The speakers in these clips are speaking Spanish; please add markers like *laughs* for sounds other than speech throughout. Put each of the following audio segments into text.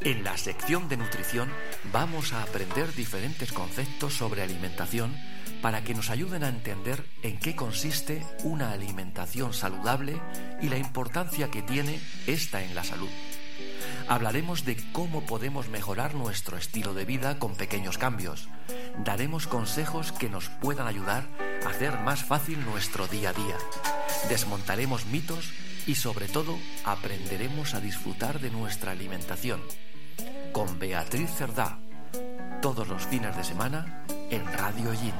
En la sección de nutrición vamos a aprender diferentes conceptos sobre alimentación para que nos ayuden a entender en qué consiste una alimentación saludable y la importancia que tiene esta en la salud. Hablaremos de cómo podemos mejorar nuestro estilo de vida con pequeños cambios. Daremos consejos que nos puedan ayudar a hacer más fácil nuestro día a día. Desmontaremos mitos y sobre todo aprenderemos a disfrutar de nuestra alimentación. Con Beatriz Cerdá, todos los fines de semana en Radio Yin.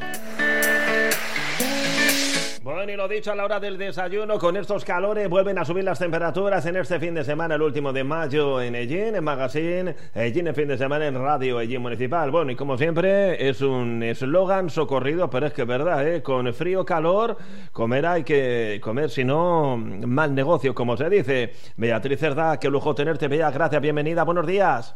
Bueno, y lo dicho a la hora del desayuno, con estos calores vuelven a subir las temperaturas en este fin de semana, el último de mayo en Ellín, en Magazine, Ellín en fin de semana en Radio Ellín Municipal. Bueno, y como siempre, es un eslogan socorrido, pero es que es verdad, ¿eh? con frío, calor, comer hay que comer, si no, mal negocio, como se dice. Beatriz Cerda, qué lujo tenerte, Bea, gracias, bienvenida, buenos días.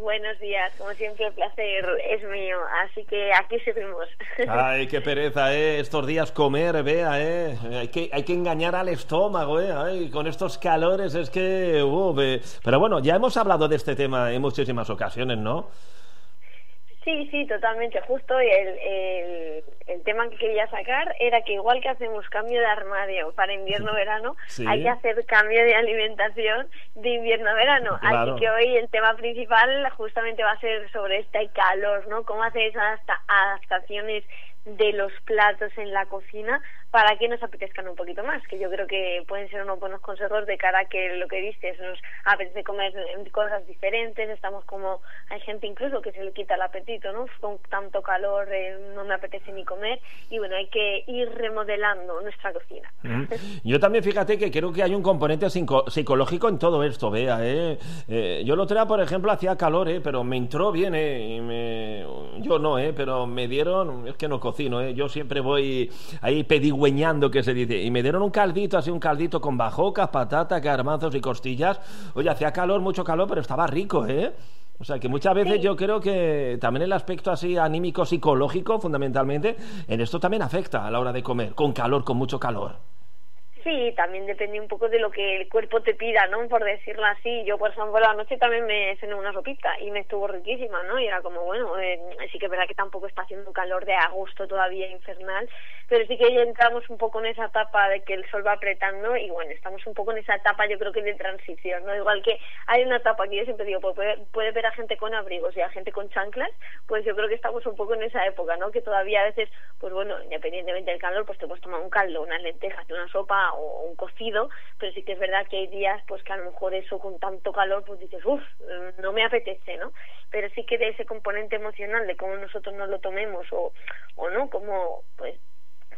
Buenos días, como siempre el placer es mío, así que aquí seguimos. *laughs* Ay, qué pereza, ¿eh? Estos días comer, vea, ¿eh? Hay que, hay que engañar al estómago, ¿eh? Ay, con estos calores es que... Uh, Pero bueno, ya hemos hablado de este tema en muchísimas ocasiones, ¿no? Sí, sí, totalmente. Justo el, el, tema que quería sacar era que igual que hacemos cambio de armario para invierno-verano, *laughs* hay que hacer cambio de alimentación de invierno-verano. Así que hoy el tema principal justamente va a ser sobre este calor, ¿no? Cómo hacer esas adaptaciones de los platos en la cocina para que nos apetezcan un poquito más, que yo creo que pueden ser unos buenos consejos de cara a que lo que dices, nos apetece comer cosas diferentes, estamos como, hay gente incluso que se le quita el apetito, ¿no? Con tanto calor eh, no me apetece ni comer y bueno, hay que ir remodelando nuestra cocina. Yo también fíjate que creo que hay un componente psicológico en todo esto, vea, ¿eh? eh yo lo traía, por ejemplo, hacía calor, ¿eh? Pero me entró bien, ¿eh? Y me... Yo no, ¿eh? Pero me dieron, es que no ¿eh? Yo siempre voy ahí pedir que se dice. Y me dieron un caldito, así un caldito con bajocas, patatas, garbanzos y costillas. Oye, hacía calor, mucho calor, pero estaba rico, ¿eh? O sea que muchas veces yo creo que también el aspecto así anímico, psicológico, fundamentalmente, en esto también afecta a la hora de comer, con calor, con mucho calor. Sí, también depende un poco de lo que el cuerpo te pida, ¿no? Por decirlo así. Yo, por ejemplo, la noche también me cené una sopita y me estuvo riquísima, ¿no? Y era como, bueno, eh, sí que es verdad que tampoco está haciendo un calor de agosto todavía infernal, pero sí que ya entramos un poco en esa etapa de que el sol va apretando y bueno, estamos un poco en esa etapa yo creo que de transición, ¿no? Igual que hay una etapa que yo siempre digo, pues puede, puede ver a gente con abrigos y a gente con chanclas, pues yo creo que estamos un poco en esa época, ¿no? Que todavía a veces, pues bueno, independientemente del calor, pues te puedes tomar un caldo, unas lentejas, una sopa o un cocido, pero sí que es verdad que hay días pues que a lo mejor eso con tanto calor pues dices, uff, no me apetece, ¿no? Pero sí que de ese componente emocional de cómo nosotros nos lo tomemos o, o no, como pues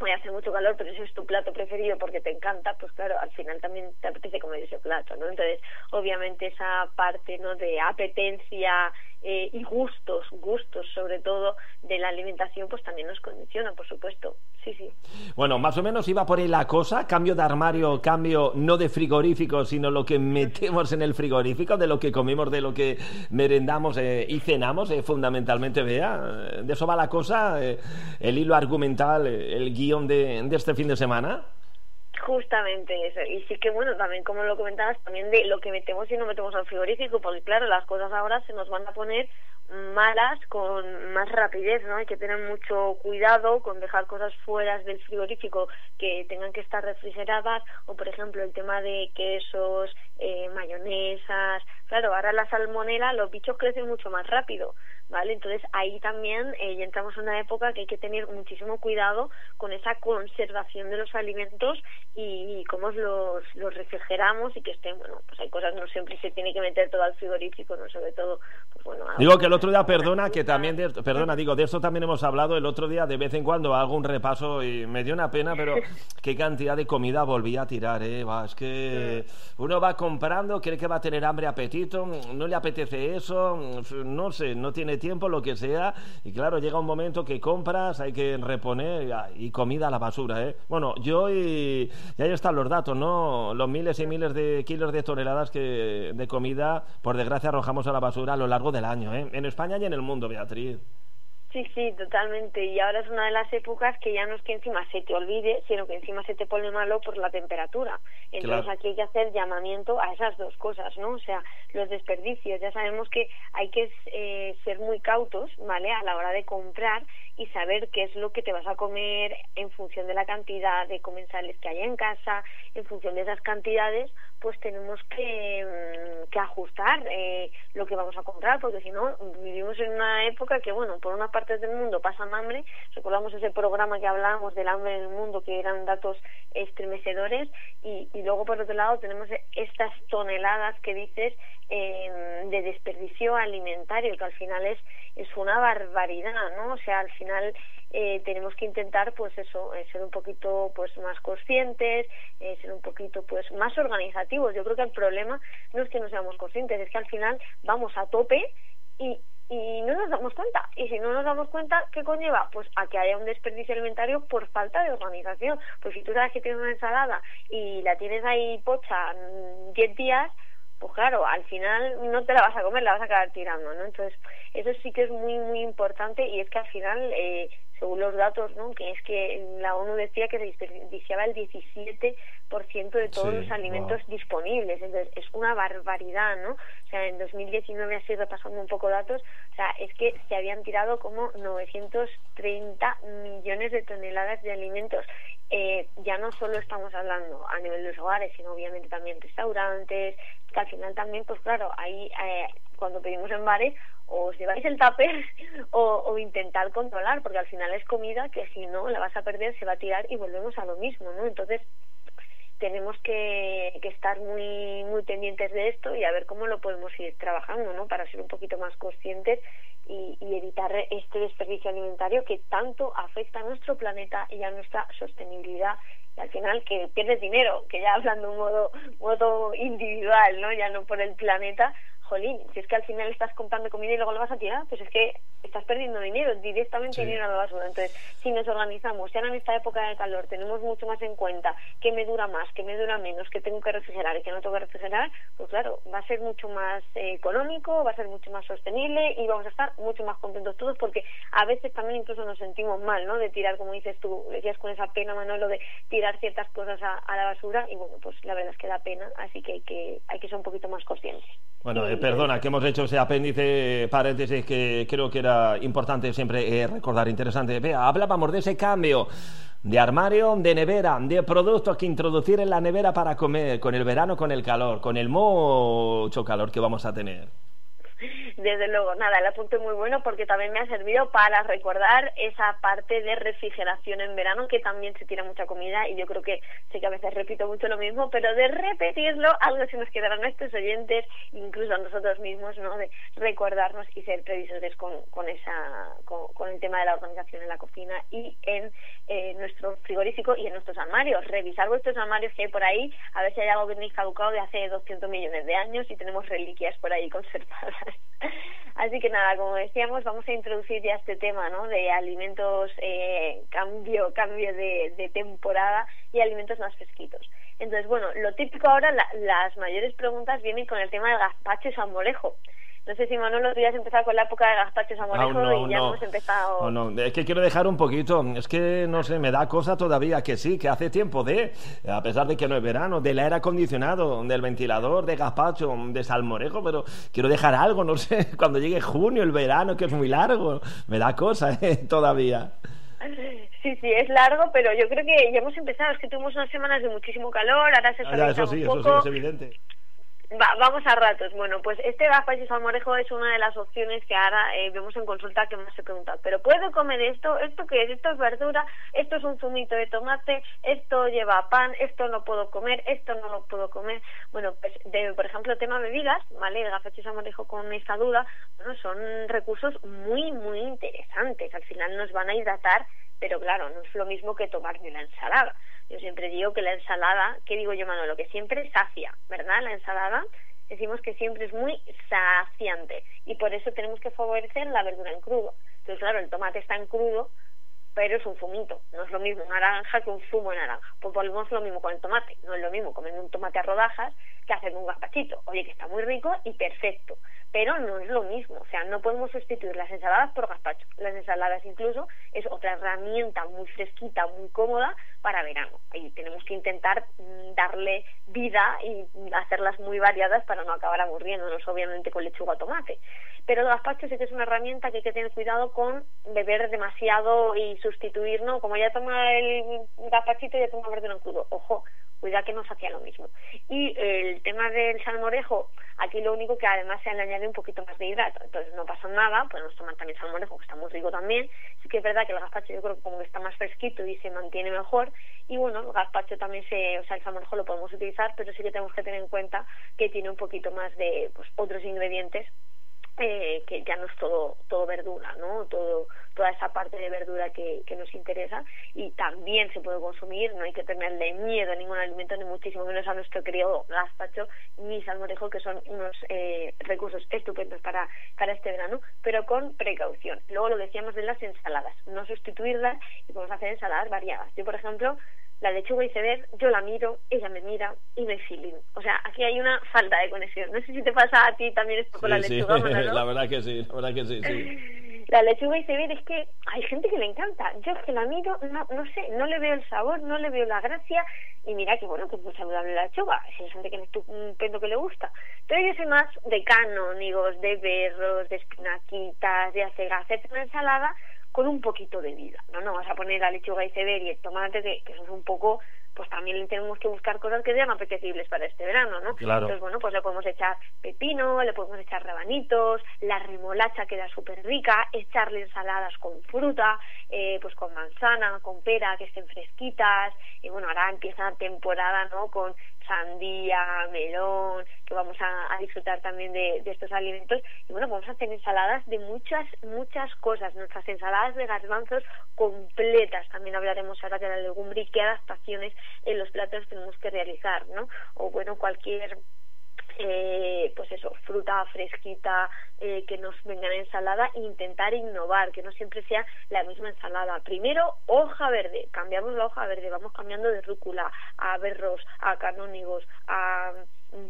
voy a hacer mucho calor, pero ese es tu plato preferido porque te encanta, pues claro, al final también te apetece comer ese plato, ¿no? Entonces, obviamente esa parte, ¿no? De apetencia eh, y gustos, gustos sobre todo de la alimentación, pues también nos condiciona, por supuesto. Sí, sí. Bueno, más o menos iba por ahí la cosa, cambio de armario, cambio no de frigorífico, sino lo que metemos en el frigorífico, de lo que comimos, de lo que merendamos eh, y cenamos, eh, fundamentalmente, vea, de eso va la cosa, el hilo argumental, el guion de este fin de semana. Justamente eso. Y sí que, bueno, también como lo comentabas, también de lo que metemos y no metemos al frigorífico, porque claro, las cosas ahora se nos van a poner malas con más rapidez, ¿no? Hay que tener mucho cuidado con dejar cosas fuera del frigorífico que tengan que estar refrigeradas o, por ejemplo, el tema de quesos, eh, mayonesas. Claro, ahora la salmonela, los bichos crecen mucho más rápido. ¿vale? Entonces ahí también eh, ya entramos en una época que hay que tener muchísimo cuidado con esa conservación de los alimentos y, cómo los, los refrigeramos y que estén, bueno, pues hay cosas no siempre se tiene que meter todo al frigorífico, no sobre todo, pues bueno. Digo que el otro día, perdona, que también, perdona, digo, de esto también hemos hablado el otro día, de vez en cuando hago un repaso y me dio una pena, pero *laughs* qué cantidad de comida volví a tirar, ¿eh? Va, es que uno va comprando, cree que va a tener hambre, apetito, no le apetece eso, no sé, no tiene tiempo, lo que sea, y claro, llega un momento que compras, hay que reponer y comida a la basura, ¿eh? Bueno, yo y, ahí están los datos, ¿no? Los miles y miles de kilos de toneladas que, de comida, por desgracia, arrojamos a la basura a lo largo del año, ¿eh? En España y en el mundo, Beatriz. Sí, sí, totalmente. Y ahora es una de las épocas que ya no es que encima se te olvide, sino que encima se te pone malo por la temperatura. Entonces aquí hay que hacer llamamiento a esas dos cosas, ¿no? O sea, los desperdicios. Ya sabemos que hay que eh, ser muy cautos, ¿vale? A la hora de comprar y saber qué es lo que te vas a comer en función de la cantidad de comensales que haya en casa, en función de esas cantidades, pues tenemos que, mm, que ajustar eh, lo que vamos a comprar, porque si no, vivimos en una época que, bueno, por una partes del mundo pasan hambre, recordamos ese programa que hablábamos del hambre en el mundo, que eran datos estremecedores, y, y luego por otro lado tenemos estas toneladas que dices eh, de desperdicio alimentario, que al final es, es una barbaridad, ¿no? O sea, al final eh, tenemos que intentar pues eso eh, ser un poquito pues más conscientes eh, ser un poquito pues más organizativos yo creo que el problema no es que no seamos conscientes es que al final vamos a tope y y no nos damos cuenta. Y si no nos damos cuenta, ¿qué conlleva? Pues a que haya un desperdicio alimentario por falta de organización. Pues si tú sabes que tienes una ensalada y la tienes ahí pocha 10 días, pues claro, al final no te la vas a comer, la vas a acabar tirando, ¿no? Entonces, eso sí que es muy, muy importante y es que al final eh, según los datos, ¿no? que es que la ONU decía que se desperdiciaba el 17% de todos los alimentos disponibles. Entonces, es una barbaridad, ¿no? O sea, en 2019, así repasando un poco datos, o sea, es que se habían tirado como 930 millones de toneladas de alimentos. Eh, ya no solo estamos hablando a nivel de los hogares, sino obviamente también restaurantes, que al final también, pues claro, ahí eh, cuando pedimos en bares, o os lleváis el tupper *laughs* o, o intentar controlar, porque al final es comida que si no la vas a perder, se va a tirar y volvemos a lo mismo, ¿no? Entonces tenemos que, que estar muy muy pendientes de esto y a ver cómo lo podemos ir trabajando, ¿no? Para ser un poquito más conscientes y, y evitar este desperdicio alimentario que tanto afecta a nuestro planeta y a nuestra sostenibilidad y al final que pierdes dinero, que ya hablando un modo, modo individual, ¿no? Ya no por el planeta, si es que al final estás comprando comida y luego lo vas a tirar, pues es que estás perdiendo dinero, directamente dinero a la basura. Entonces, si nos organizamos, ya en esta época de calor tenemos mucho más en cuenta que me dura más, que me dura menos, que tengo que refrigerar y que no tengo que refrigerar, pues claro, va a ser mucho más eh, económico, va a ser mucho más sostenible y vamos a estar mucho más contentos todos porque a veces también incluso nos sentimos mal, ¿no? De tirar, como dices tú, decías con esa pena, Manolo, de tirar ciertas cosas a, a la basura y bueno, pues la verdad es que da pena, así que hay que, hay que ser un poquito más conscientes. Bueno, eh, perdona que hemos hecho ese apéndice, paréntesis, que creo que era importante siempre eh, recordar, interesante. Vea, hablábamos de ese cambio de armario, de nevera, de productos que introducir en la nevera para comer, con el verano, con el calor, con el mucho calor que vamos a tener. Desde luego, nada, el apunte muy bueno porque también me ha servido para recordar esa parte de refrigeración en verano que también se tira mucha comida y yo creo que sé que a veces repito mucho lo mismo, pero de repetirlo, algo se nos quedará a nuestros oyentes, incluso a nosotros mismos, ¿no? De recordarnos y ser previsores con, con esa, con, el tema de la organización en la cocina y en eh, nuestro frigorífico y en nuestros armarios. Revisar vuestros armarios que hay por ahí, a ver si hay algo que tenéis caducado de hace 200 millones de años y tenemos reliquias por ahí conservadas. *laughs* Así que nada, como decíamos, vamos a introducir ya este tema, ¿no? De alimentos, eh, cambio, cambio de, de temporada y alimentos más fresquitos. Entonces, bueno, lo típico ahora, las mayores preguntas vienen con el tema del gazpacho y salmorejo. No sé si Manolo, tú ya has empezado con la época de gazpachos amorejo y ya hemos empezado... No, no, es que quiero dejar un poquito, es que no sé, me da cosa todavía que sí, que hace tiempo de, a pesar de que no es verano, del aire acondicionado, del ventilador, de gazpacho, de salmorejo, pero quiero dejar algo, no sé, *laughs* cuando llegue junio, el verano, que es muy largo, me da cosa *laughs* ¿eh? todavía. Sí, sí, es largo, pero yo creo que ya hemos empezado. Es que tuvimos unas semanas de muchísimo calor, ahora se ah, eso sí, eso sí, es evidente vamos a ratos. Bueno, pues este gazpacho salmorejo es una de las opciones que ahora eh, vemos en consulta que más se pregunta. ¿Pero puedo comer esto? ¿Esto qué es? ¿Esto es verdura? ¿Esto es un zumito de tomate? ¿Esto lleva pan? ¿Esto no puedo comer? ¿Esto no lo puedo comer? Bueno, pues de, por ejemplo, tema bebidas, ¿vale? El gazpacho salmorejo con esta duda, bueno, son recursos muy, muy interesantes. Al final nos van a hidratar, pero claro, no es lo mismo que tomarme una ensalada. Yo siempre digo que la ensalada, ¿qué digo yo, Manolo? Que siempre sacia, ¿verdad? La ensalada decimos que siempre es muy saciante y por eso tenemos que favorecer la verdura en crudo. Entonces, claro, el tomate está en crudo, pero es un fumito. No es lo mismo naranja que un zumo de naranja. Pues volvemos lo mismo con el tomate. No es lo mismo comer un tomate a rodajas que hacer un gazpachito. Oye, que está muy rico y perfecto, pero no es lo mismo. O sea, no podemos sustituir las ensaladas por gazpacho. Las ensaladas incluso es otra herramienta muy fresquita, muy cómoda para verano. Y tenemos que intentar darle vida y hacerlas muy variadas para no acabar aburriéndonos, obviamente, con lechuga o tomate. Pero el gazpacho sí que es una herramienta que hay que tener cuidado con beber demasiado y sustituir, ¿no? Como ya toma el gazpachito, ya toma verde en crudo. Ojo, cuidado que no hacía lo mismo. Y el tema del salmorejo, aquí lo único que además se le añade un poquito más de hidrato, entonces no pasa nada, podemos tomar también salmorejo, que está muy rico también. Sí que es verdad que el gazpacho yo creo que como que está más fresquito y se mantiene mejor. Y bueno, el gazpacho también se, o sea, el salmorejo lo podemos utilizar, pero sí que tenemos que tener en cuenta que tiene un poquito más de pues, otros ingredientes eh, que ya no es todo todo verdura no todo toda esa parte de verdura que, que nos interesa y también se puede consumir no hay que tenerle miedo a ningún alimento ni muchísimo menos a nuestro querido gazpacho ni salmorejo que son unos eh, recursos estupendos para para este verano pero con precaución. Luego lo decíamos de las ensaladas no sustituirlas y podemos hacer ensaladas variadas. Yo por ejemplo la lechuga iceberg, yo la miro, ella me mira y me feeling. O sea, aquí hay una falta de conexión. No sé si te pasa a ti también esto con la lechuga. Sí. *laughs* la verdad que sí, la verdad que sí, sí. *laughs* La lechuga iceberg es que hay gente que le encanta. Yo es que la miro, no, no sé, no le veo el sabor, no le veo la gracia. Y mira que bueno, que es muy saludable la lechuga. Si hay gente que es un pendo que le gusta. Pero yo soy más de canónigos, de berros, de espinaquitas, de hacer una ensalada con un poquito de vida. No, no vas a poner la lechuga iceberg y el tomate, que, que eso es un poco, pues también tenemos que buscar cosas que sean apetecibles para este verano, ¿no? Claro. Entonces, bueno, pues le podemos echar pepino, le podemos echar rabanitos, la remolacha queda súper rica, echarle ensaladas con fruta, eh, pues con manzana, con pera, que estén fresquitas, y bueno, ahora empieza la temporada, ¿no? Con sandía, melón, que vamos a, disfrutar también de, estos alimentos. Y bueno, vamos a hacer ensaladas de muchas, muchas cosas. Nuestras ensaladas de garbanzos completas. También hablaremos ahora de la legumbre y qué adaptaciones en los platos tenemos que realizar, ¿no? O bueno, cualquier eh, pues eso, fruta fresquita eh, que nos venga en ensalada e intentar innovar, que no siempre sea la misma ensalada. Primero, hoja verde, cambiamos la hoja verde, vamos cambiando de rúcula a berros, a canónigos, a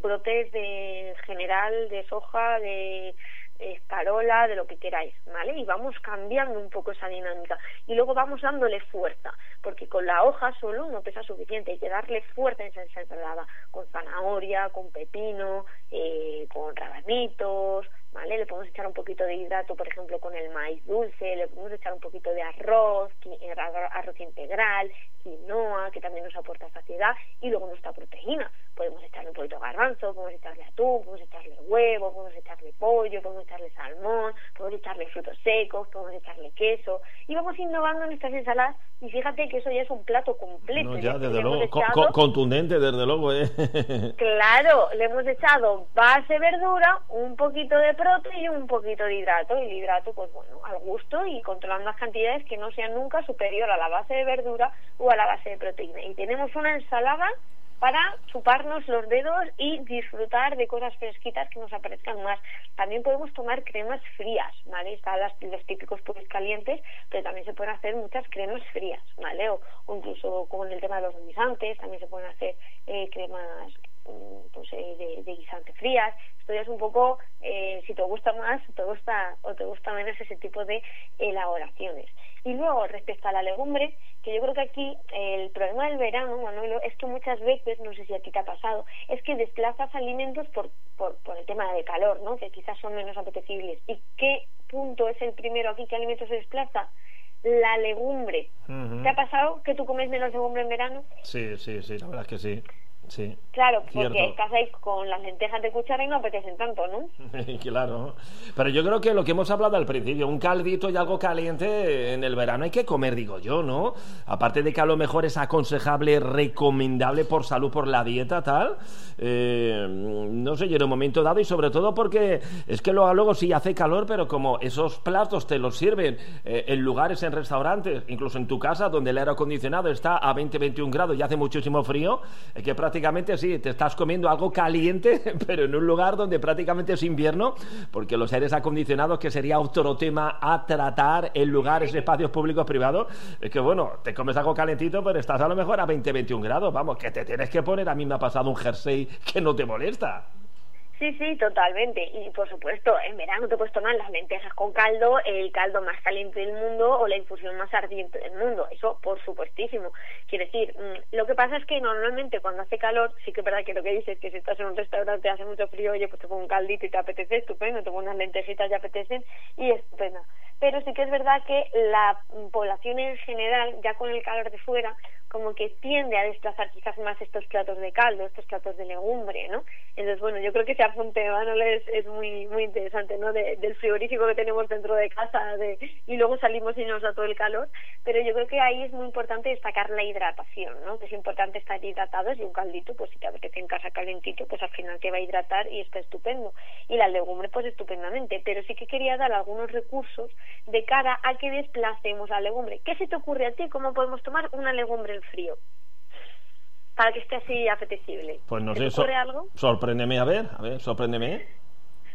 brotes de general de soja, de escarola, de lo que queráis, ¿vale? Y vamos cambiando un poco esa dinámica. Y luego vamos dándole fuerza, porque con la hoja solo no pesa suficiente, hay que darle fuerza en esa ensalada, con zanahoria, con pepino, eh, con rabanitos, ¿vale? Le podemos echar un poquito de hidrato, por ejemplo, con el maíz dulce, le podemos echar un poquito de arroz, eh, arroz integral, quinoa, que también nos aporta saciedad, y luego nuestra proteína. Podemos echarle un poquito de garbanzo, podemos echarle atún, podemos echarle huevo, podemos echarle pollo, podemos echarle salmón, podemos echarle frutos secos, podemos echarle queso, y vamos innovando en estas ensaladas, y fíjate que eso ya es un plato completo. No, ya, desde luego, contundente, desde luego, ¿eh? *laughs* claro, le hemos echado base verdura, un poquito de proteína y un poquito de hidrato, y el hidrato, pues bueno, al gusto y controlando las cantidades que no sean nunca superior a la base de verdura o la base de proteína. Y tenemos una ensalada para chuparnos los dedos y disfrutar de cosas fresquitas que nos aparezcan más. También podemos tomar cremas frías, ¿vale? Están las, los típicos puros calientes, pero también se pueden hacer muchas cremas frías, ¿vale? O, incluso con el tema de los guisantes, también se pueden hacer eh, cremas mm, pues, eh, de, de guisante frías. Esto ya es un poco eh, si te gusta más te gusta, o te gusta menos ese tipo de elaboraciones. Y luego, respecto a la legumbre, que yo creo que aquí el problema del verano, Manuelo, es que muchas veces, no sé si a ti te ha pasado, es que desplazas alimentos por, por, por el tema del calor, ¿no? Que quizás son menos apetecibles. ¿Y qué punto es el primero aquí? ¿Qué alimento se desplaza? La legumbre. ¿Te ha pasado que tú comes menos legumbre en verano? Sí, sí, sí, la verdad es que sí. Sí. Claro, porque estás ahí con las lentejas de cuchara y no apetecen tanto, ¿no? *laughs* claro. Pero yo creo que lo que hemos hablado al principio, un caldito y algo caliente en el verano hay que comer, digo yo, ¿no? Aparte de que a lo mejor es aconsejable, recomendable por salud, por la dieta, tal. Eh, no sé, yo en un momento dado y sobre todo porque es que luego, luego sí hace calor, pero como esos platos te los sirven eh, en lugares, en restaurantes, incluso en tu casa, donde el aire acondicionado está a 20-21 grados y hace muchísimo frío, es que prácticamente prácticamente sí, te estás comiendo algo caliente, *laughs* pero en un lugar donde prácticamente es invierno, porque los aires acondicionados, que sería otro tema a tratar en lugares, espacios públicos privados, es que bueno, te comes algo calentito, pero estás a lo mejor a 20, 21 grados, vamos, que te tienes que poner, a mí me ha pasado un jersey que no te molesta. Sí, sí, totalmente. Y por supuesto, en verano te puedes tomar las lentejas con caldo, el caldo más caliente del mundo o la infusión más ardiente del mundo. Eso, por supuestísimo. Quiero decir, mm, lo que pasa es que normalmente cuando hace calor, sí que es verdad que lo que dices, que si estás en un restaurante hace mucho frío, oye, pues te pongo un caldito y te apetece, estupendo, te pongo unas lentejitas y apetecen y estupendo. Pero sí que es verdad que la población en general, ya con el calor de fuera, como que tiende a desplazar quizás más estos platos de caldo, estos platos de legumbre, ¿no? Entonces, bueno, yo creo que ese apunte, Manuel, es, es muy muy interesante, ¿no? del frigorífico que tenemos dentro de casa de, y luego salimos y nos da todo el calor, pero yo creo que ahí es muy importante destacar la hidratación, ¿no? Que es importante estar hidratados y un caldito, pues si te apetece en casa calentito, pues al final te va a hidratar y está estupendo. Y la legumbre, pues estupendamente, pero sí que quería dar algunos recursos de cara a que desplacemos la legumbre. ¿Qué se te ocurre a ti? ¿Cómo podemos tomar una legumbre frío para que esté así apetecible. Pues no sé, ocurre algo? sorpréndeme, a ver, a ver, sorpréndeme.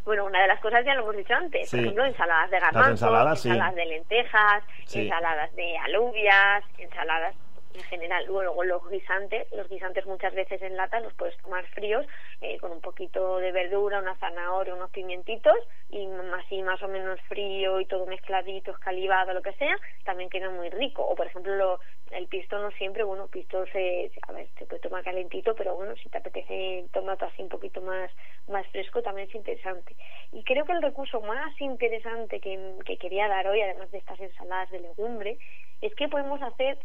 Bueno, una de las cosas ya lo hemos dicho antes, por ejemplo, ensaladas de garbanzos, ensaladas, ensaladas de lentejas, ensaladas de alubias, ensaladas en general. Luego los guisantes, los guisantes muchas veces en lata los puedes tomar fríos eh, con un poquito de verdura, una zanahoria, unos pimientitos y así más o menos frío y todo mezcladito, escalivado, lo que sea, también queda muy rico. O por ejemplo lo, el pisto no siempre, bueno, pisto se, a ver, se puede tomar calentito, pero bueno, si te apetece tomate así un poquito más, más fresco también es interesante. Y creo que el recurso más interesante que, que quería dar hoy, además de estas ensaladas de legumbre, es que podemos hacer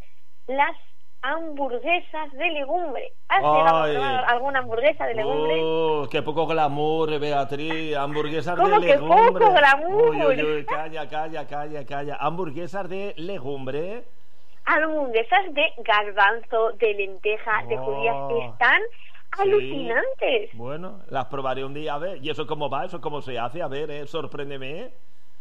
las hamburguesas de legumbre. ¿Has llegado alguna hamburguesa de legumbre? Oh, qué poco glamour, Beatriz. Hamburguesas ¿Cómo de que poco glamour? Uy, uy, calla, calla, calla, calla. Hamburguesas de legumbre. Hamburguesas de garbanzo, de lenteja, de judías. Oh, Están alucinantes. Bueno, las probaré un día a ver. ¿Y eso cómo va? ¿Eso cómo se hace? A ver, eh, sorpréndeme.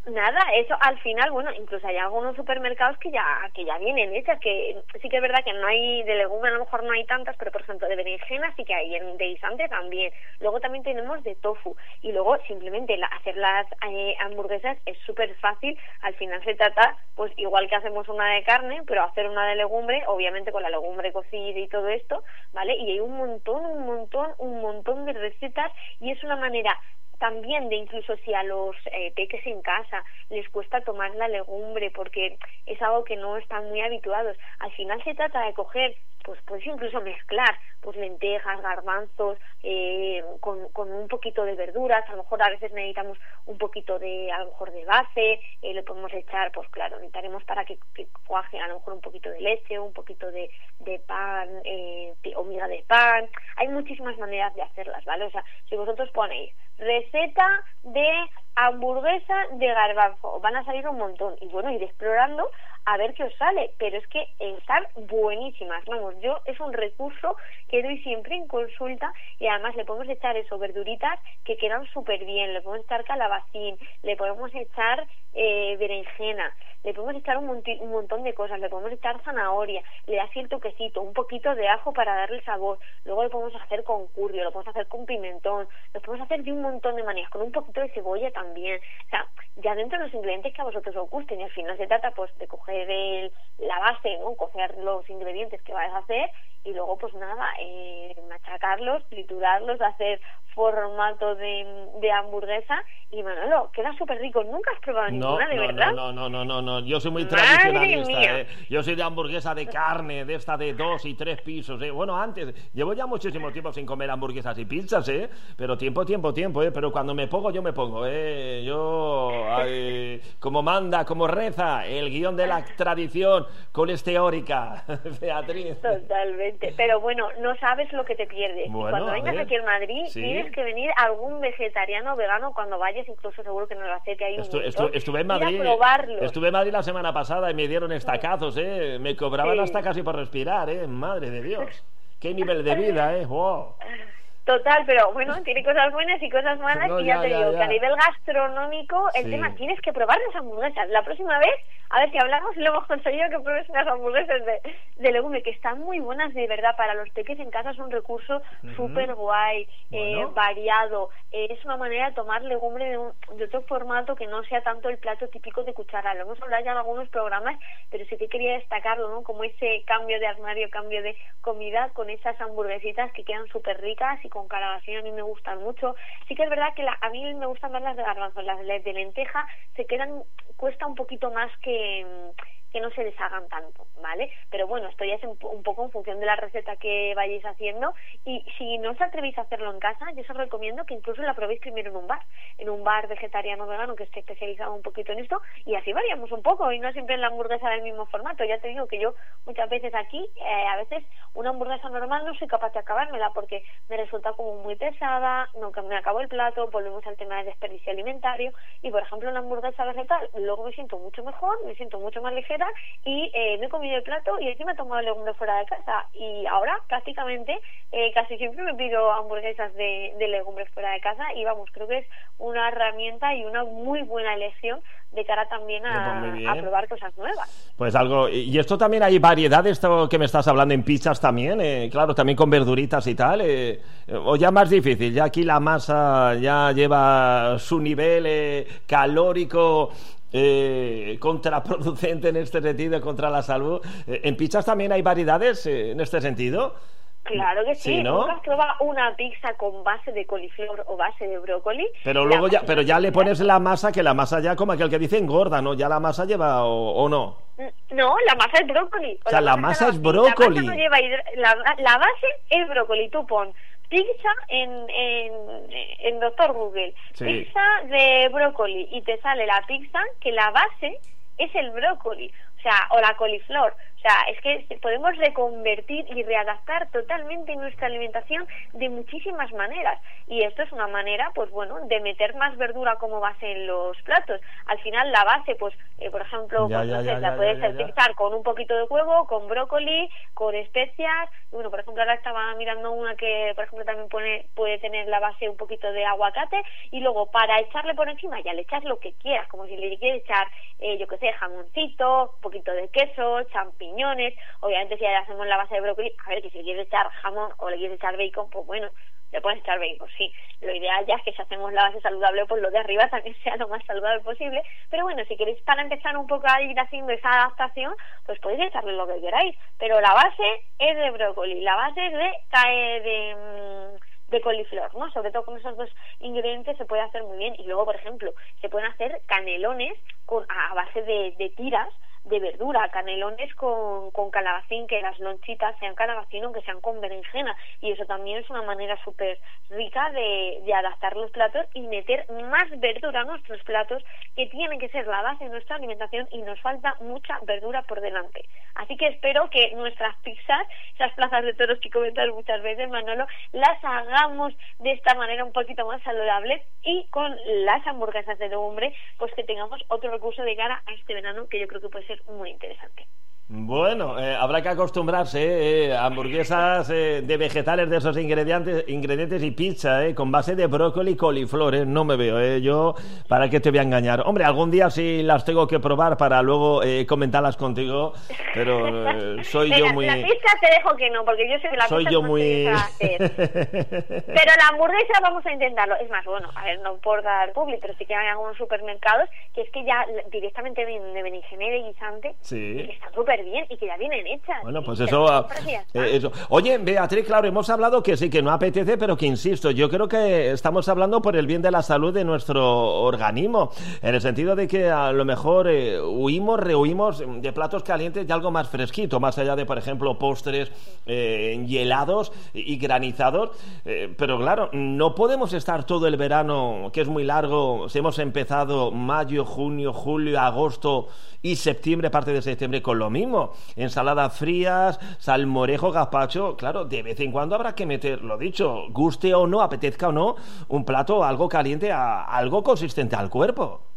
Nada, eso al final, bueno, incluso hay algunos supermercados que ya que ya vienen hechas, que sí que es verdad que no hay de legumbres, a lo mejor no hay tantas, pero por ejemplo de berenjena sí que hay, de guisante también. Luego también tenemos de tofu y luego simplemente hacer las eh, hamburguesas es súper fácil. Al final se trata, pues igual que hacemos una de carne, pero hacer una de legumbre, obviamente con la legumbre cocida y todo esto, ¿vale? Y hay un montón, un montón, un montón de recetas y es una manera también de incluso si a los eh, peques en casa les cuesta tomar la legumbre porque es algo que no están muy habituados. Al final se trata de coger pues puedes incluso mezclar pues lentejas, garbanzos, eh, con, con un poquito de verduras, a lo mejor a veces necesitamos un poquito de, a lo mejor de base, eh, le podemos echar, pues claro, necesitaremos para que, cuaje a lo mejor un poquito de leche, un poquito de, de pan, eh, o miga de pan, hay muchísimas maneras de hacerlas, ¿vale? O sea, si vosotros ponéis receta de hamburguesa de garbanzo, van a salir un montón, y bueno, ir explorando a ver qué os sale, pero es que están buenísimas, vamos, yo es un recurso que doy siempre en consulta y además le podemos echar eso, verduritas que quedan súper bien, le podemos echar calabacín, le podemos echar eh, berenjena, le podemos echar un, un, montón de cosas, le podemos echar zanahoria, le da cierto quesito, un poquito de ajo para darle sabor, luego lo podemos hacer con currio, lo podemos hacer con pimentón, lo podemos hacer de un montón de maneras, con un poquito de cebolla también, o sea, ya dentro de los ingredientes que a vosotros os gusten y al final se trata pues de coger el, la base, ¿no? coger los ingredientes que vais a hacer y luego pues nada, eh, machacarlos, triturarlos, hacer formato de, de hamburguesa y Manolo, queda súper rico. ¿Nunca has probado ninguna, de verdad? No, no, no, no, no, yo soy muy tradicionalista. ¿eh? Yo soy de hamburguesa de carne, de esta de dos y tres pisos. ¿eh? Bueno, antes, llevo ya muchísimo tiempo sin comer hamburguesas y pizzas, ¿eh? Pero tiempo, tiempo, tiempo, ¿eh? Pero cuando me pongo, yo me pongo, ¿eh? Yo, como manda, como reza, el guion de la tradición colesteórica, *laughs* Beatriz. Totalmente. Pero bueno, no sabes lo que te pierdes. cuando vengas aquí en Madrid, tienes que venir algún vegetariano vegano cuando vayas, incluso seguro que no lo hace, que hay un estuve en Madrid. Estuve en Madrid la semana pasada y me dieron estacazos, ¿eh? Me cobraban hasta casi por respirar, ¿eh? Madre de Dios. *laughs* Qué nivel de vida, ¿eh? Wow. Total, pero bueno, tiene cosas buenas y cosas malas y ya, te digo que a nivel gastronómico el tema tienes que probar las hamburguesas. La próxima vez, a ver si hablamos, lo hemos conseguido que pruebes unas hamburguesas de, de legumbre que están muy buenas de verdad para los peques en casa es un recurso súper guay, eh, variado. Eh, es una manera de tomar legumbre de, un, de otro formato que no sea tanto el plato típico de cuchara. Lo hemos hablado ya en algunos programas, pero sí que quería destacarlo, ¿no? Como ese cambio de armario, cambio de comida con esas hamburguesitas que quedan súper ricas y con calabacín a mí me gustan mucho. Sí que es verdad que a mí me gustan más las de garbanzo, las de lenteja se quedan, cuesta un poquito más que que no se deshagan tanto, ¿vale? Pero bueno, esto ya es un, poco en función de la receta que vayáis haciendo y si no os atrevéis a hacerlo en casa, yo os recomiendo que incluso la probéis primero en un bar, en un bar vegetariano vegano que esté especializado un poquito en esto y así variamos un poco y no siempre en la hamburguesa del mismo formato. Ya te digo que yo muchas veces aquí, eh, a veces una hamburguesa normal no soy capaz de acabármela porque me resulta como muy pesada, no me acabo el plato, volvemos al tema del desperdicio alimentario y por ejemplo una hamburguesa vegetal luego me siento mucho mejor, me siento mucho más ligera y eh, me he comido el plato y encima he tomado legumbres fuera de casa y ahora prácticamente eh, casi siempre me pido hamburguesas de, de legumbres fuera de casa y vamos, creo que es una herramienta y una muy buena elección de cara también a, probar cosas nuevas. Pues algo, y esto también hay variedad, esto que me estás hablando en pizzas también, eh, claro, también con verduritas y tal, o ya más difícil, ya aquí la masa ya lleva su nivel calórico eh, contraproducente en este sentido contra la salud. Eh, ¿En pizzas también hay variedades eh, en este sentido? Claro que sí. ¿no? ¿Nunca has probado una pizza con base de coliflor o base de brócoli? Pero luego ya, pero ya le pones la masa, que la masa ya como aquel que dice engorda, ¿no? Ya la masa lleva o, no. Mm, no, la masa es brócoli. O, sea, la masa, es brócoli. La, lleva la base es brócoli. Tú pon pizza en, en, en Doctor Google, pizza de brócoli y te sale la pizza que la base es el brócoli, o sea, o la coliflor. O sea, es que podemos reconvertir y readaptar totalmente nuestra alimentación de muchísimas maneras. Y esto es una manera, pues bueno, de meter más verdura como base en los platos. Al final la base, pues, eh, por ejemplo, pues, la puedes utilizar con un poquito de huevo, con brócoli, con especias. bueno, por ejemplo, ahora estaba mirando una que, por ejemplo, también pone, puede tener la base un poquito de aguacate. Y luego, para echarle por encima, ya le echas lo que quieras, como si le quieres echar, eh, yo qué sé, jamoncito, un poquito de queso, champiñones Obviamente, si hacemos la base de brócoli, a ver, que si le quieres echar jamón o le quieres echar bacon, pues bueno, le puedes echar bacon, sí. Lo ideal ya es que si hacemos la base saludable, pues lo de arriba *laughs* también sea lo más saludable posible. Pero bueno, si queréis para empezar un poco a ir haciendo esa adaptación, pues podéis echarle lo que queráis. Pero la base es de brócoli, la base es de, de, mm, de coliflor, ¿no? Sobre todo con esos dos ingredientes se puede hacer muy bien. Y luego, por ejemplo, se pueden hacer canelones con, a base de tiras de verdura, canelones con, con calabacín, que las lonchitas sean calabacín aunque sean con berenjena. Y eso también es una manera súper rica de, de adaptar los platos y meter más verdura a nuestros platos, que tienen que ser la base de nuestra alimentación y nos falta mucha verdura por delante. Así que espero que nuestras pizzas, esas plazas de toros que comentas muchas veces, Manolo, las hagamos de esta manera un poquito más saludable y con las hamburguesas de legumbre, pues que tengamos otro recurso de cara a este verano que yo creo que puede ser muy interesante. Bueno, eh, habrá que acostumbrarse, eh, eh hamburguesas eh, de vegetales de esos ingredientes, ingredientes y pizza, eh, con base de brócoli y coliflor, no me veo, yo, ¿para qué te voy a engañar? Hombre, algún día sí las tengo que probar para luego comentarlas contigo, pero soy yo muy... La pizza te dejo que no, porque yo soy la soy yo muy... *laughs* pero la hamburguesa vamos a intentarlo, es más, bueno, a ver, no por dar público, pero sí que hay algunos supermercados que es que ya directamente vienen de berenjena y guisante, sí. y están súper bien y que ya vienen hechas. Bueno, pues eso, eh, eso. Oye, Beatriz, claro, hemos hablado que sí, que no apetece, pero que insisto, yo creo que estamos hablando por el bien de la salud de nuestro organismo, en el sentido de que a lo mejor eh, huimos, rehuimos de platos calientes y algo más fresquito, más allá de, por ejemplo, postres eh, hielados y granizados. pero claro, no podemos estar todo el verano, que es muy largo, si hemos empezado mayo, junio, julio, agosto y septiembre, parte de septiembre, con lo mismo ensaladas frías, salmorejo, gazpacho, claro, de vez en cuando habrá que meter, lo dicho, guste o no, apetezca o no, un plato algo caliente, algo consistente al cuerpo.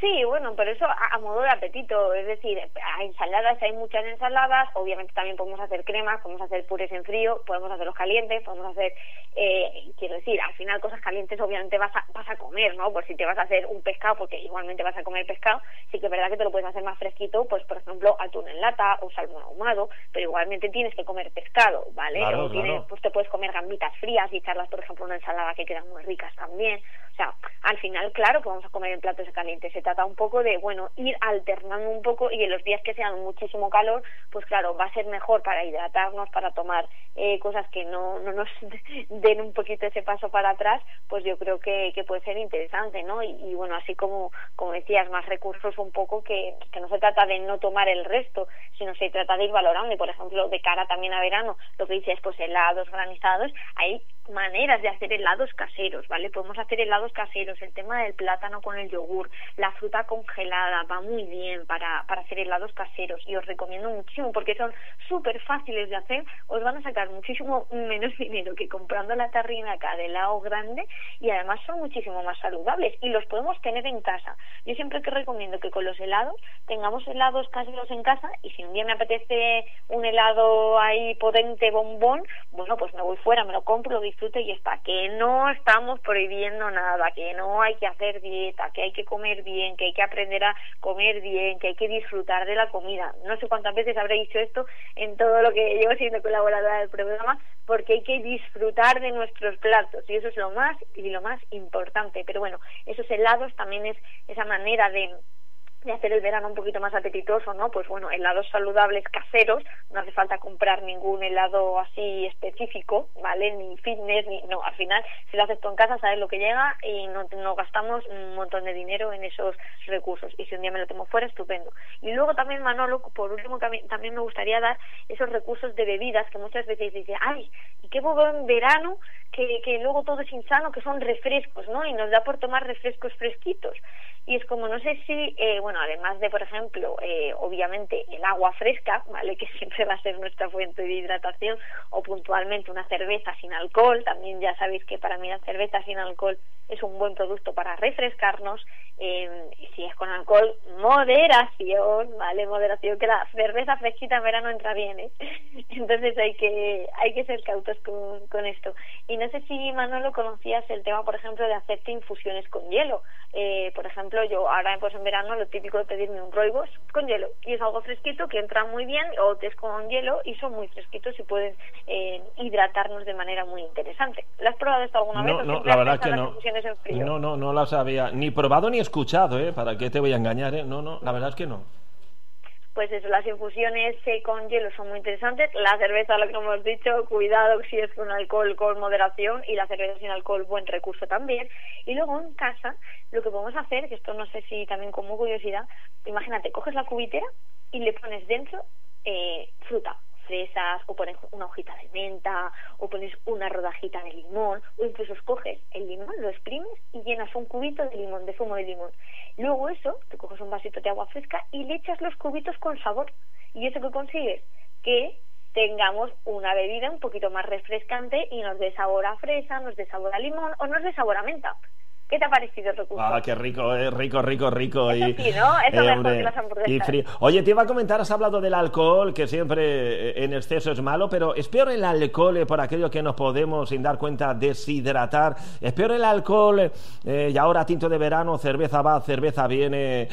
Sí, bueno, pero eso a, modo de apetito, es decir, a ensaladas hay muchas ensaladas, obviamente también podemos hacer cremas, podemos hacer purés en frío, podemos hacerlos calientes, podemos hacer, eh, quiero decir, al final cosas calientes obviamente vas a, vas a comer, ¿no? Por si te vas a hacer un pescado, porque igualmente vas a comer pescado, sí que es verdad que te lo puedes hacer más fresquito, pues por ejemplo atún en lata o salmón ahumado, pero igualmente tienes que comer pescado, ¿vale? Claro, pues te puedes comer gambitas frías y echarlas, por ejemplo, una ensalada que quedan muy ricas también. O sea, al final, claro que vamos a comer en platos calientes. Se trata un poco de, bueno, ir alternando un poco y en los días que sean muchísimo calor, pues claro, va a ser mejor para hidratarnos, para tomar eh, cosas que no, no nos *laughs* den un poquito ese paso para atrás, pues yo creo que, que puede ser interesante, ¿no? Y, bueno, así como, como decías, más recursos un poco que, que no se trata de no tomar el resto, sino se trata de ir valorando. Y por ejemplo, de cara también a verano, lo que dices, pues helados granizados, hay maneras de hacer helados caseros, ¿vale? Podemos hacer helados caseros, el tema del plátano con el yogur, la fruta congelada, va muy bien para, para hacer helados caseros y os recomiendo muchísimo porque son súper fáciles de hacer, os van a sacar muchísimo menos *laughs* dinero que comprando la tarrina acá de helado grande y además son muchísimo más saludables y los podemos tener en casa. Yo siempre que recomiendo que con los helados tengamos helados caseros en casa y si un día me apetece un helado ahí potente bombón, bueno, pues me voy fuera, me lo compro, lo disfrute y está, que no estamos prohibiendo nada, que no hay que hacer dieta, que hay que comer bien, que hay que aprender a comer bien, que hay que disfrutar de la comida. No sé cuántas veces habré dicho esto en todo lo que llevo siendo colaboradora del programa, porque hay que disfrutar de nuestros platos y eso es lo más y lo más importante. Pero bueno, esos helados también es esa manera de de hacer el verano un poquito más apetitoso, ¿no? Pues bueno, helados saludables caseros, no hace falta comprar ningún helado así específico, ¿vale? Ni fitness, ni no, al final si lo haces tú en casa sabes lo que llega y no, no gastamos un montón de dinero en esos recursos y si un día me lo tomo fuera, estupendo. Y luego también Manolo, por último también me gustaría dar esos recursos de bebidas que muchas veces dice, ay, ¿y qué bobo en verano que, que luego todo es insano, que son refrescos, ¿no? Y nos da por tomar refrescos fresquitos y es como no sé si, eh, bueno, además de, por ejemplo, eh, obviamente el agua fresca, ¿vale? *laughs* Que siempre va a ser nuestra fuente de hidratación, o puntualmente una cerveza sin alcohol, también ya sabéis que para mí la cerveza sin alcohol es un buen producto para refrescarnos, eh, si es con alcohol, moderación, ¿vale? Moderación, que la cerveza fresquita en verano entra bien, ¿eh? *laughs* Entonces hay que, hay que ser cautos con, con esto. Y no sé si, Manolo, conocías el tema, por ejemplo, de hacerte infusiones con hielo. Eh, por ejemplo, yo ahora pues en verano lo típico de pedirme un roibos con hielo y es algo fresquito que entra muy bien o te es con hielo y son muy fresquitos y pueden eh, hidratarnos de manera muy interesante. ¿Lo has probado esto alguna vez? No, la verdad que no. No, no, no las había ni probado ni escuchado, ¿eh? ¿Para qué te voy a engañar, eh? No, no, la verdad es que no pues eso, las infusiones con hielo son muy interesantes. La cerveza, lo que hemos dicho, cuidado si es con alcohol con moderación y la cerveza sin alcohol, buen recurso también. Y luego en casa, lo que podemos hacer, que esto no sé si también como curiosidad, imagínate, coges la cubitera y le pones dentro eh, fruta, fresas, o pones una hojita de menta, o pones una rodajita de limón, o incluso escoges el limón, lo exprimes y llenas un cubito de limón, de zumo de limón. Luego eso, te coges un vasito de agua fresca y le echas los cubitos con sabor. ¿Y eso que consigues? Que tengamos una bebida un poquito más refrescante y nos dé sabor a fresa, nos dé sabor a limón o nos dé sabor a menta. ¿Qué te ha parecido el recurso? Ah, qué rico, eh, rico, rico, rico. Eso y, sí, ¿no? Eso eh, mejor que las hamburguesas. frío. Oye, te iba a comentar, has hablado del alcohol, que siempre eh, en exceso es malo, pero ¿es peor el alcohol eh, por aquello que nos podemos, sin dar cuenta, deshidratar? ¿Es peor el alcohol y ahora tinto de verano, cerveza va, cerveza viene,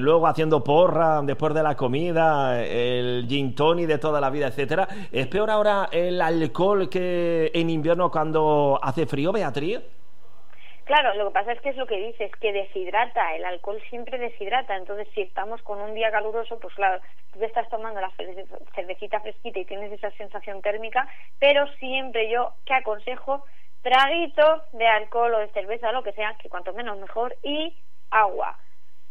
luego haciendo porra después de la comida, el gin tonic de toda la vida, etcétera? ¿Es peor ahora el alcohol que en invierno cuando hace frío, Beatriz? Claro, lo que pasa es que es lo que dices, que deshidrata, el alcohol siempre deshidrata, entonces si estamos con un día caluroso, pues claro, tú te estás tomando la cervecita fresquita y tienes esa sensación térmica, pero siempre yo, ¿qué aconsejo? Traguito de alcohol o de cerveza, lo que sea, que cuanto menos mejor, y agua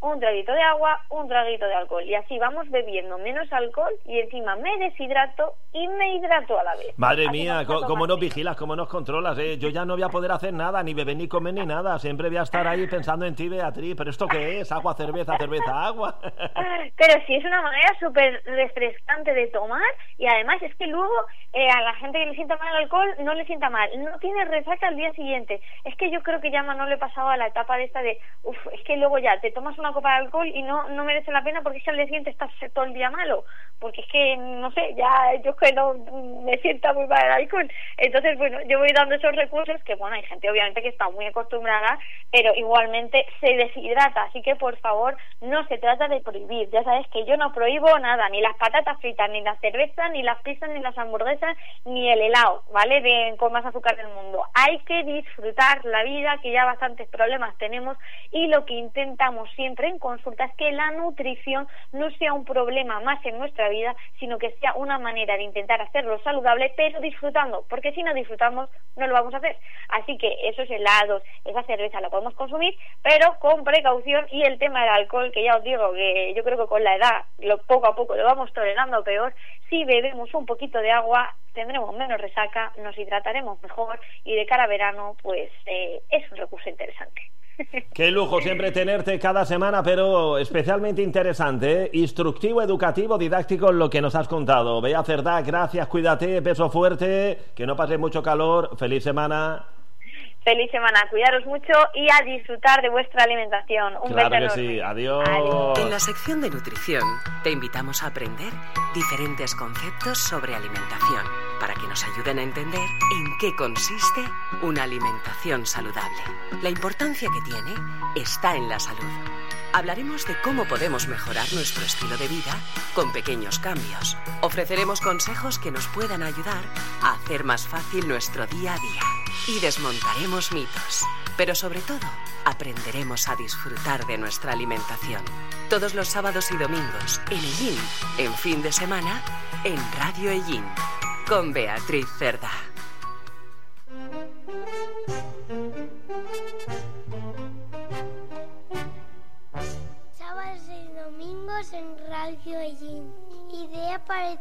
un traguito de agua, un traguito de alcohol. Y así vamos bebiendo menos alcohol y encima me deshidrato y me hidrato a la vez. Madre mía, ¿cómo nos vigilas, cómo nos controlas? Eh? Yo ya no voy a poder hacer nada, ni beber ni comer ni nada. Siempre voy a estar ahí pensando en ti, Beatriz. ¿Pero esto qué es? ¿Agua, cerveza, cerveza, agua? *laughs* Pero sí, es una manera súper refrescante de tomar y además es que luego eh, a la gente que le sienta mal el alcohol no le sienta mal. No tiene resaca al día siguiente. Es que yo creo que ya no le he pasado a la etapa de esta de, uff, es que luego ya te tomas una copa de alcohol y no, no merece la pena porque que al día siguiente estás todo el día malo, porque es que, no sé, ya yo que no me sienta muy mal el alcohol. Entonces, bueno, yo voy dando esos recursos que, bueno, hay gente obviamente que está muy acostumbrada, pero igualmente se deshidrata, así que por favor, no se trata de prohibir. Ya sabes que yo no prohíbo nada, ni las patatas fritas, ni la cerveza, ni las pizzas, ni las hamburguesas, ni el helado, ¿vale? De, con más azúcar del mundo. Hay que disfrutar la vida, que ya bastantes problemas tenemos, y lo que intentamos siempre en consulta es que la nutrición no sea un problema más en nuestra vida, sino que sea una manera de intentar hacerlo saludable, pero disfrutando, porque si no disfrutamos, no lo vamos a hacer. Así que esos helados, esa cerveza la podemos consumir, pero con precaución y el tema del alcohol, que ya os digo que yo creo que con la edad, lo poco a poco lo vamos tolerando peor, si bebemos un poquito de agua, tendremos menos resaca, nos hidrataremos mejor y de cara a verano, pues eh, es un recurso interesante. Qué lujo siempre tenerte cada semana, pero especialmente interesante, ¿eh? instructivo, educativo, didáctico lo que nos has contado. Bea Cerdá, gracias, cuídate, beso fuerte, que no pase mucho calor, feliz semana. Feliz semana, cuidaros mucho y a disfrutar de vuestra alimentación. Un claro que sí, adiós. En la sección de nutrición te invitamos a aprender diferentes conceptos sobre alimentación para que nos ayuden a entender en qué consiste una alimentación saludable. La importancia que tiene está en la salud. Hablaremos de cómo podemos mejorar nuestro estilo de vida con pequeños cambios. Ofreceremos consejos que nos puedan ayudar a hacer más fácil nuestro día a día. Y desmontaremos mitos. Pero sobre todo, aprenderemos a disfrutar de nuestra alimentación. Todos los sábados y domingos en Ellín, en fin de semana, en Radio Ellín, con Beatriz Cerda. En Radio Ellín. Idea para